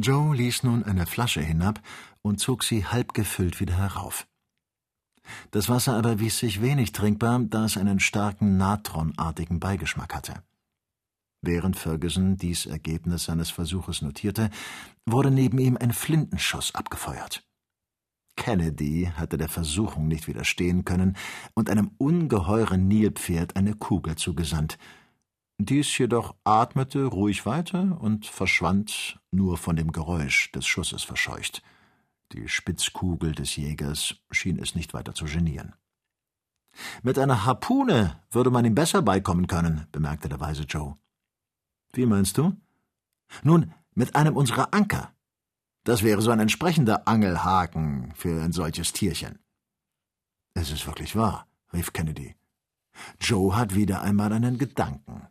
Joe ließ nun eine Flasche hinab und zog sie halb gefüllt wieder herauf. Das Wasser aber wies sich wenig trinkbar, da es einen starken natronartigen Beigeschmack hatte. Während Ferguson dies Ergebnis seines Versuches notierte, wurde neben ihm ein Flintenschuss abgefeuert. Kennedy hatte der Versuchung nicht widerstehen können und einem ungeheuren Nilpferd eine Kugel zugesandt. Dies jedoch atmete ruhig weiter und verschwand, nur von dem Geräusch des Schusses verscheucht. Die Spitzkugel des Jägers schien es nicht weiter zu genieren. Mit einer Harpune würde man ihm besser beikommen können, bemerkte der weise Joe. Wie meinst du? Nun, mit einem unserer Anker. Das wäre so ein entsprechender Angelhaken für ein solches Tierchen. Es ist wirklich wahr, rief Kennedy. Joe hat wieder einmal einen Gedanken.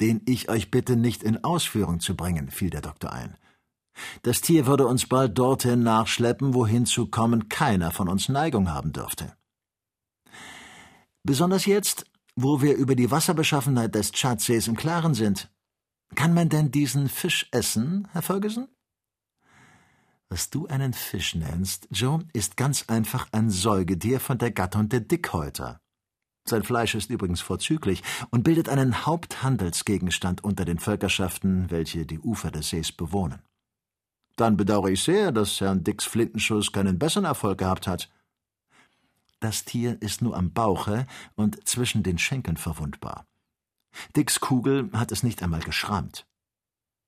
Den ich euch bitte nicht in Ausführung zu bringen, fiel der Doktor ein. Das Tier würde uns bald dorthin nachschleppen, wohin zu kommen keiner von uns Neigung haben dürfte. Besonders jetzt, wo wir über die Wasserbeschaffenheit des Tschadsees im Klaren sind. Kann man denn diesen Fisch essen, Herr Ferguson? Was du einen Fisch nennst, Joe, ist ganz einfach ein Säugetier von der Gattung der Dickhäuter. Sein Fleisch ist übrigens vorzüglich und bildet einen Haupthandelsgegenstand unter den Völkerschaften, welche die Ufer des Sees bewohnen. Dann bedauere ich sehr, dass Herrn Dicks Flintenschuss keinen besseren Erfolg gehabt hat. Das Tier ist nur am Bauche und zwischen den Schenkeln verwundbar. Dicks Kugel hat es nicht einmal geschrammt.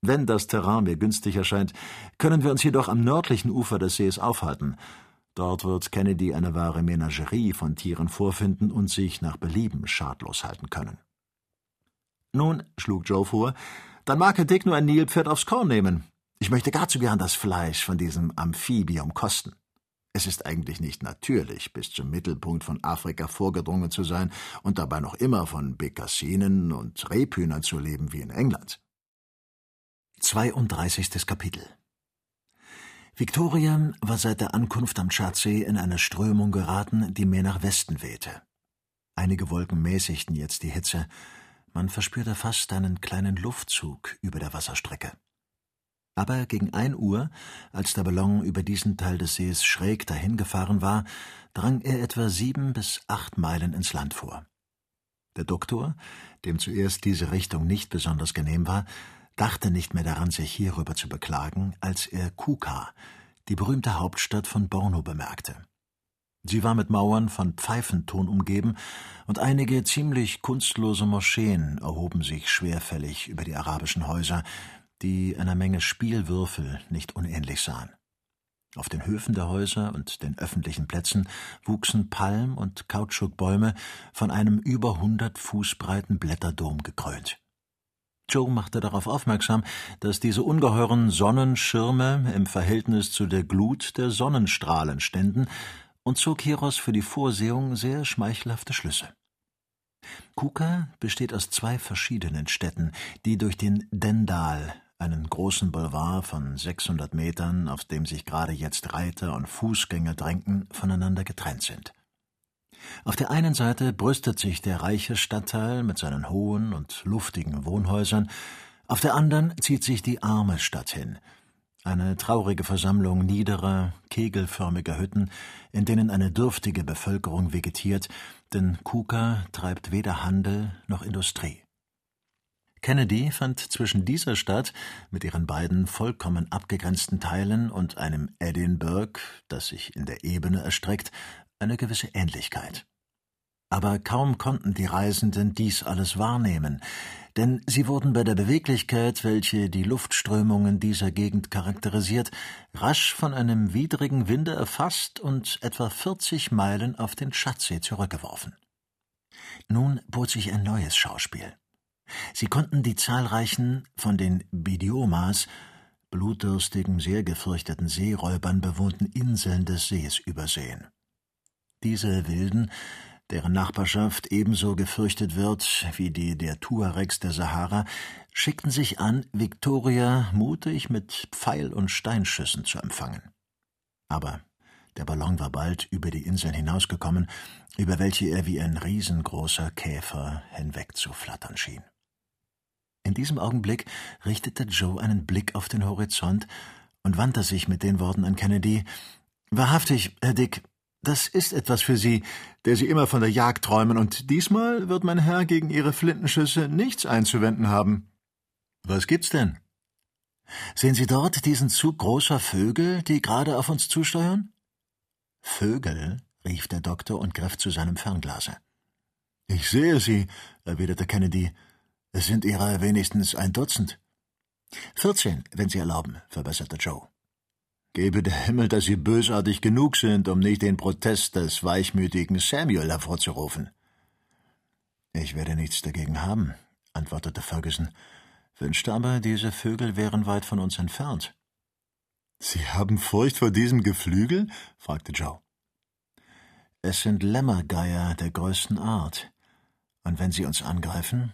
Wenn das Terrain mir günstig erscheint, können wir uns jedoch am nördlichen Ufer des Sees aufhalten. Dort wird Kennedy eine wahre Menagerie von Tieren vorfinden und sich nach Belieben schadlos halten können. Nun, schlug Joe vor, dann mag Dick nur ein Nilpferd aufs Korn nehmen. Ich möchte gar zu gern das Fleisch von diesem Amphibium kosten. Es ist eigentlich nicht natürlich, bis zum Mittelpunkt von Afrika vorgedrungen zu sein und dabei noch immer von Bekassinen und Rebhühnern zu leben wie in England. 32. Kapitel Victoria war seit der Ankunft am Tschadsee in eine Strömung geraten, die mehr nach Westen wehte. Einige Wolken mäßigten jetzt die Hitze. Man verspürte fast einen kleinen Luftzug über der Wasserstrecke. Aber gegen ein Uhr, als der Ballon über diesen Teil des Sees schräg dahingefahren war, drang er etwa sieben bis acht Meilen ins Land vor. Der Doktor, dem zuerst diese Richtung nicht besonders genehm war, dachte nicht mehr daran, sich hierüber zu beklagen, als er Kuka, die berühmte Hauptstadt von Borno, bemerkte. Sie war mit Mauern von Pfeifenton umgeben, und einige ziemlich kunstlose Moscheen erhoben sich schwerfällig über die arabischen Häuser, die einer Menge Spielwürfel nicht unähnlich sahen. Auf den Höfen der Häuser und den öffentlichen Plätzen wuchsen Palm- und Kautschukbäume von einem über hundert Fuß breiten Blätterdom gekrönt. Joe machte darauf aufmerksam, dass diese ungeheuren Sonnenschirme im Verhältnis zu der Glut der Sonnenstrahlen ständen und zog hieraus für die Vorsehung sehr schmeichelhafte Schlüsse. Kuka besteht aus zwei verschiedenen Städten, die durch den Dendal einen großen Boulevard von 600 Metern, auf dem sich gerade jetzt Reiter und Fußgänger drängten, voneinander getrennt sind. Auf der einen Seite brüstet sich der reiche Stadtteil mit seinen hohen und luftigen Wohnhäusern, auf der anderen zieht sich die arme Stadt hin, eine traurige Versammlung niederer, kegelförmiger Hütten, in denen eine dürftige Bevölkerung vegetiert, denn Kuka treibt weder Handel noch Industrie. Kennedy fand zwischen dieser Stadt mit ihren beiden vollkommen abgegrenzten Teilen und einem Edinburgh, das sich in der Ebene erstreckt, eine gewisse Ähnlichkeit. Aber kaum konnten die Reisenden dies alles wahrnehmen, denn sie wurden bei der Beweglichkeit, welche die Luftströmungen dieser Gegend charakterisiert, rasch von einem widrigen Winde erfasst und etwa vierzig Meilen auf den Schatzsee zurückgeworfen. Nun bot sich ein neues Schauspiel. Sie konnten die zahlreichen, von den Bidiomas, blutdürstigen, sehr gefürchteten Seeräubern bewohnten Inseln des Sees übersehen. Diese Wilden, deren Nachbarschaft ebenso gefürchtet wird wie die der Tuaregs der Sahara, schickten sich an, Victoria mutig mit Pfeil- und Steinschüssen zu empfangen. Aber der Ballon war bald über die Inseln hinausgekommen, über welche er wie ein riesengroßer Käfer hinwegzuflattern schien. In diesem Augenblick richtete Joe einen Blick auf den Horizont und wandte sich mit den Worten an Kennedy Wahrhaftig, Herr Dick, das ist etwas für Sie, der Sie immer von der Jagd träumen, und diesmal wird mein Herr gegen Ihre Flintenschüsse nichts einzuwenden haben. Was gibt's denn? Sehen Sie dort diesen Zug großer Vögel, die gerade auf uns zusteuern? Vögel? rief der Doktor und griff zu seinem Fernglase. Ich sehe sie, erwiderte Kennedy. Es sind ihrer wenigstens ein Dutzend. Vierzehn, wenn Sie erlauben, verbesserte Joe. Gebe der Himmel, dass Sie bösartig genug sind, um nicht den Protest des weichmütigen Samuel hervorzurufen. Ich werde nichts dagegen haben, antwortete Ferguson, wünschte aber, diese Vögel wären weit von uns entfernt. Sie haben Furcht vor diesem Geflügel? fragte Joe. Es sind Lämmergeier der größten Art. Und wenn sie uns angreifen?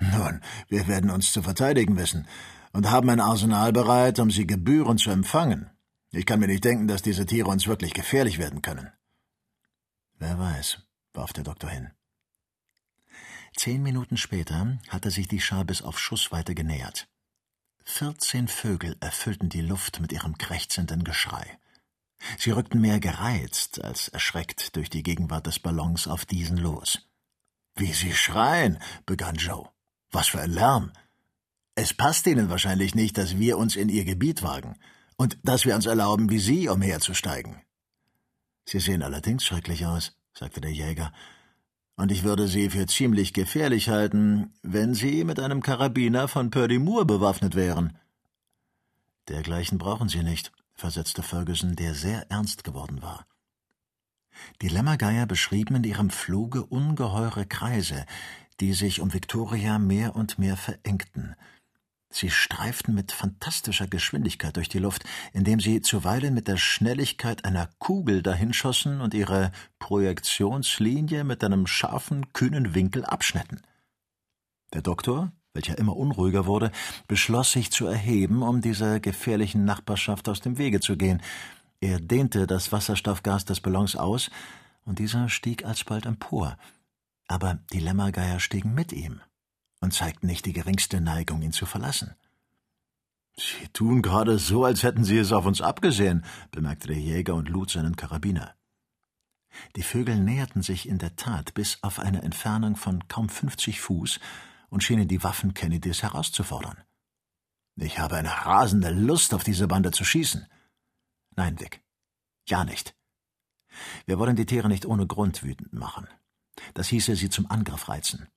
Nun, wir werden uns zu verteidigen wissen und haben ein Arsenal bereit, um sie gebührend zu empfangen. Ich kann mir nicht denken, dass diese Tiere uns wirklich gefährlich werden können. Wer weiß, warf der Doktor hin. Zehn Minuten später hatte sich die Schar bis auf Schussweite genähert. Vierzehn Vögel erfüllten die Luft mit ihrem krächzenden Geschrei. Sie rückten mehr gereizt als erschreckt durch die Gegenwart des Ballons auf diesen los. Wie Sie schreien, begann Joe. Was für ein Lärm. Es passt Ihnen wahrscheinlich nicht, dass wir uns in Ihr Gebiet wagen und dass wir uns erlauben, wie Sie umherzusteigen. Sie sehen allerdings schrecklich aus, sagte der Jäger, und ich würde Sie für ziemlich gefährlich halten, wenn Sie mit einem Karabiner von Purdy Moore bewaffnet wären. Dergleichen brauchen Sie nicht, versetzte Ferguson, der sehr ernst geworden war. Die Lämmergeier beschrieben in ihrem Fluge ungeheure Kreise, die sich um Victoria mehr und mehr verengten. Sie streiften mit fantastischer Geschwindigkeit durch die Luft, indem sie zuweilen mit der Schnelligkeit einer Kugel dahinschossen und ihre Projektionslinie mit einem scharfen, kühnen Winkel abschnitten. Der Doktor, welcher immer unruhiger wurde, beschloss sich zu erheben, um dieser gefährlichen Nachbarschaft aus dem Wege zu gehen. Er dehnte das Wasserstoffgas des Ballons aus, und dieser stieg alsbald empor. Aber die Lämmergeier stiegen mit ihm und zeigten nicht die geringste Neigung, ihn zu verlassen. Sie tun gerade so, als hätten sie es auf uns abgesehen, bemerkte der Jäger und lud seinen Karabiner. Die Vögel näherten sich in der Tat bis auf eine Entfernung von kaum fünfzig Fuß und schienen die Waffen Kennedys herauszufordern. Ich habe eine rasende Lust, auf diese Bande zu schießen. Nein, Dick. Ja nicht. Wir wollen die Tiere nicht ohne Grund wütend machen. Das hieße, sie zum Angriff reizen.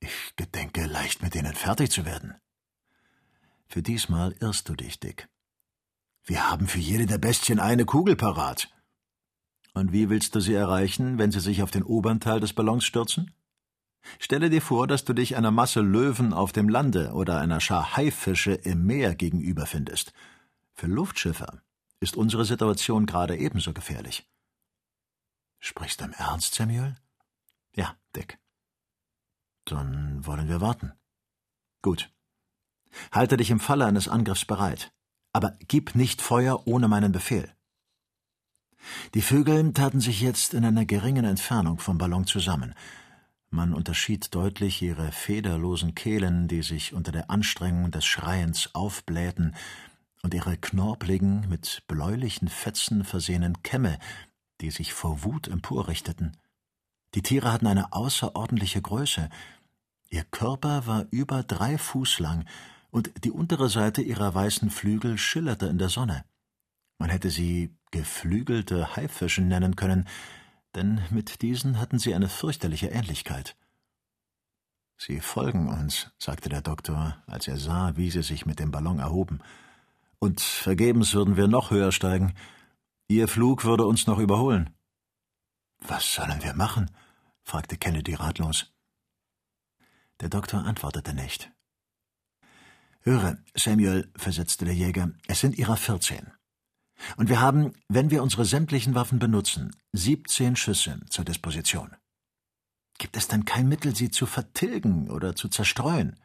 Ich gedenke, leicht mit denen fertig zu werden. Für diesmal irrst du dich, Dick. Wir haben für jede der Bestien eine Kugel parat. Und wie willst du sie erreichen, wenn sie sich auf den oberen Teil des Ballons stürzen? Stelle dir vor, dass du dich einer Masse Löwen auf dem Lande oder einer Schar Haifische im Meer gegenüber findest. Für Luftschiffer ist unsere Situation gerade ebenso gefährlich. Sprichst du im Ernst, Samuel? Ja, Dick. Dann wollen wir warten. Gut. Halte dich im Falle eines Angriffs bereit. Aber gib nicht Feuer ohne meinen Befehl. Die Vögel taten sich jetzt in einer geringen Entfernung vom Ballon zusammen. Man unterschied deutlich ihre federlosen Kehlen, die sich unter der Anstrengung des Schreiens aufblähten, und ihre knorpligen, mit bläulichen Fetzen versehenen Kämme, die sich vor Wut emporrichteten. Die Tiere hatten eine außerordentliche Größe. Ihr Körper war über drei Fuß lang, und die untere Seite ihrer weißen Flügel schillerte in der Sonne. Man hätte sie geflügelte Haifischen nennen können, denn mit diesen hatten sie eine fürchterliche Ähnlichkeit. Sie folgen uns, sagte der Doktor, als er sah, wie sie sich mit dem Ballon erhoben. Und vergebens würden wir noch höher steigen. Ihr Flug würde uns noch überholen. Was sollen wir machen? fragte Kennedy ratlos. Der Doktor antwortete nicht. Höre, Samuel, versetzte der Jäger, es sind Ihrer vierzehn. Und wir haben, wenn wir unsere sämtlichen Waffen benutzen, siebzehn Schüsse zur Disposition. Gibt es dann kein Mittel, sie zu vertilgen oder zu zerstreuen?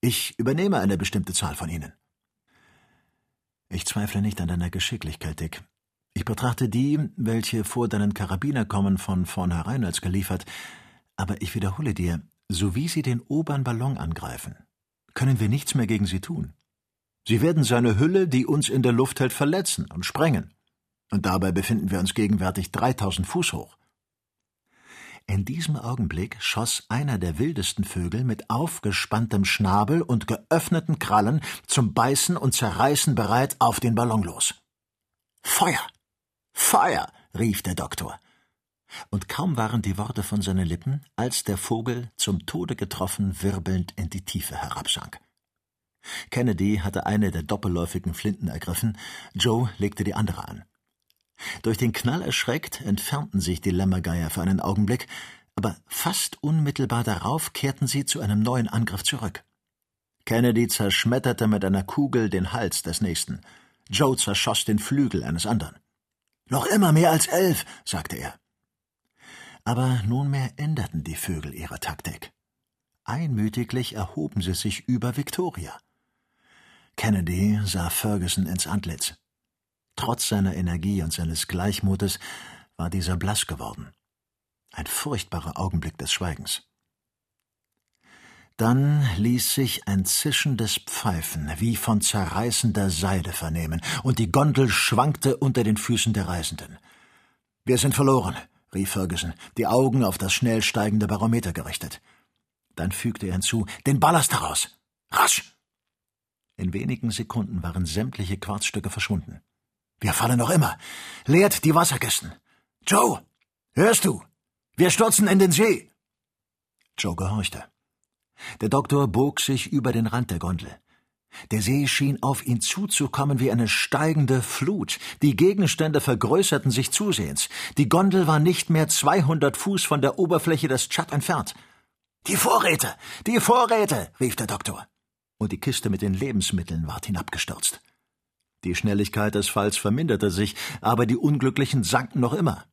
Ich übernehme eine bestimmte Zahl von ihnen. Ich zweifle nicht an deiner Geschicklichkeit, Dick. Ich betrachte die, welche vor deinen Karabiner kommen, von vornherein als geliefert, aber ich wiederhole dir, Sowie sie den oberen Ballon angreifen, können wir nichts mehr gegen sie tun. Sie werden seine Hülle, die uns in der Luft hält, verletzen und sprengen. Und dabei befinden wir uns gegenwärtig 3000 Fuß hoch. In diesem Augenblick schoss einer der wildesten Vögel mit aufgespanntem Schnabel und geöffneten Krallen zum Beißen und Zerreißen bereit auf den Ballon los. Feuer! Feuer! rief der Doktor. Und kaum waren die Worte von seinen Lippen, als der Vogel zum Tode getroffen wirbelnd in die Tiefe herabsank. Kennedy hatte eine der doppelläufigen Flinten ergriffen, Joe legte die andere an. Durch den Knall erschreckt entfernten sich die Lämmergeier für einen Augenblick, aber fast unmittelbar darauf kehrten sie zu einem neuen Angriff zurück. Kennedy zerschmetterte mit einer Kugel den Hals des nächsten. Joe zerschoss den Flügel eines anderen. Noch immer mehr als elf, sagte er. Aber nunmehr änderten die Vögel ihre Taktik. Einmütiglich erhoben sie sich über Victoria. Kennedy sah Ferguson ins Antlitz. Trotz seiner Energie und seines Gleichmutes war dieser blass geworden. Ein furchtbarer Augenblick des Schweigens. Dann ließ sich ein zischendes Pfeifen wie von zerreißender Seide vernehmen, und die Gondel schwankte unter den Füßen der Reisenden. Wir sind verloren, rief Ferguson, die Augen auf das schnell steigende Barometer gerichtet. Dann fügte er hinzu, den Ballast heraus. Rasch! In wenigen Sekunden waren sämtliche Quarzstücke verschwunden. Wir fallen noch immer. Leert die Wasserkisten. Joe, hörst du? Wir stürzen in den See. Joe gehorchte. Der Doktor bog sich über den Rand der Gondel. Der See schien auf ihn zuzukommen wie eine steigende Flut. Die Gegenstände vergrößerten sich zusehends. Die Gondel war nicht mehr 200 Fuß von der Oberfläche des Tschad entfernt. Die Vorräte! Die Vorräte! rief der Doktor. Und die Kiste mit den Lebensmitteln ward hinabgestürzt. Die Schnelligkeit des Falls verminderte sich, aber die Unglücklichen sanken noch immer.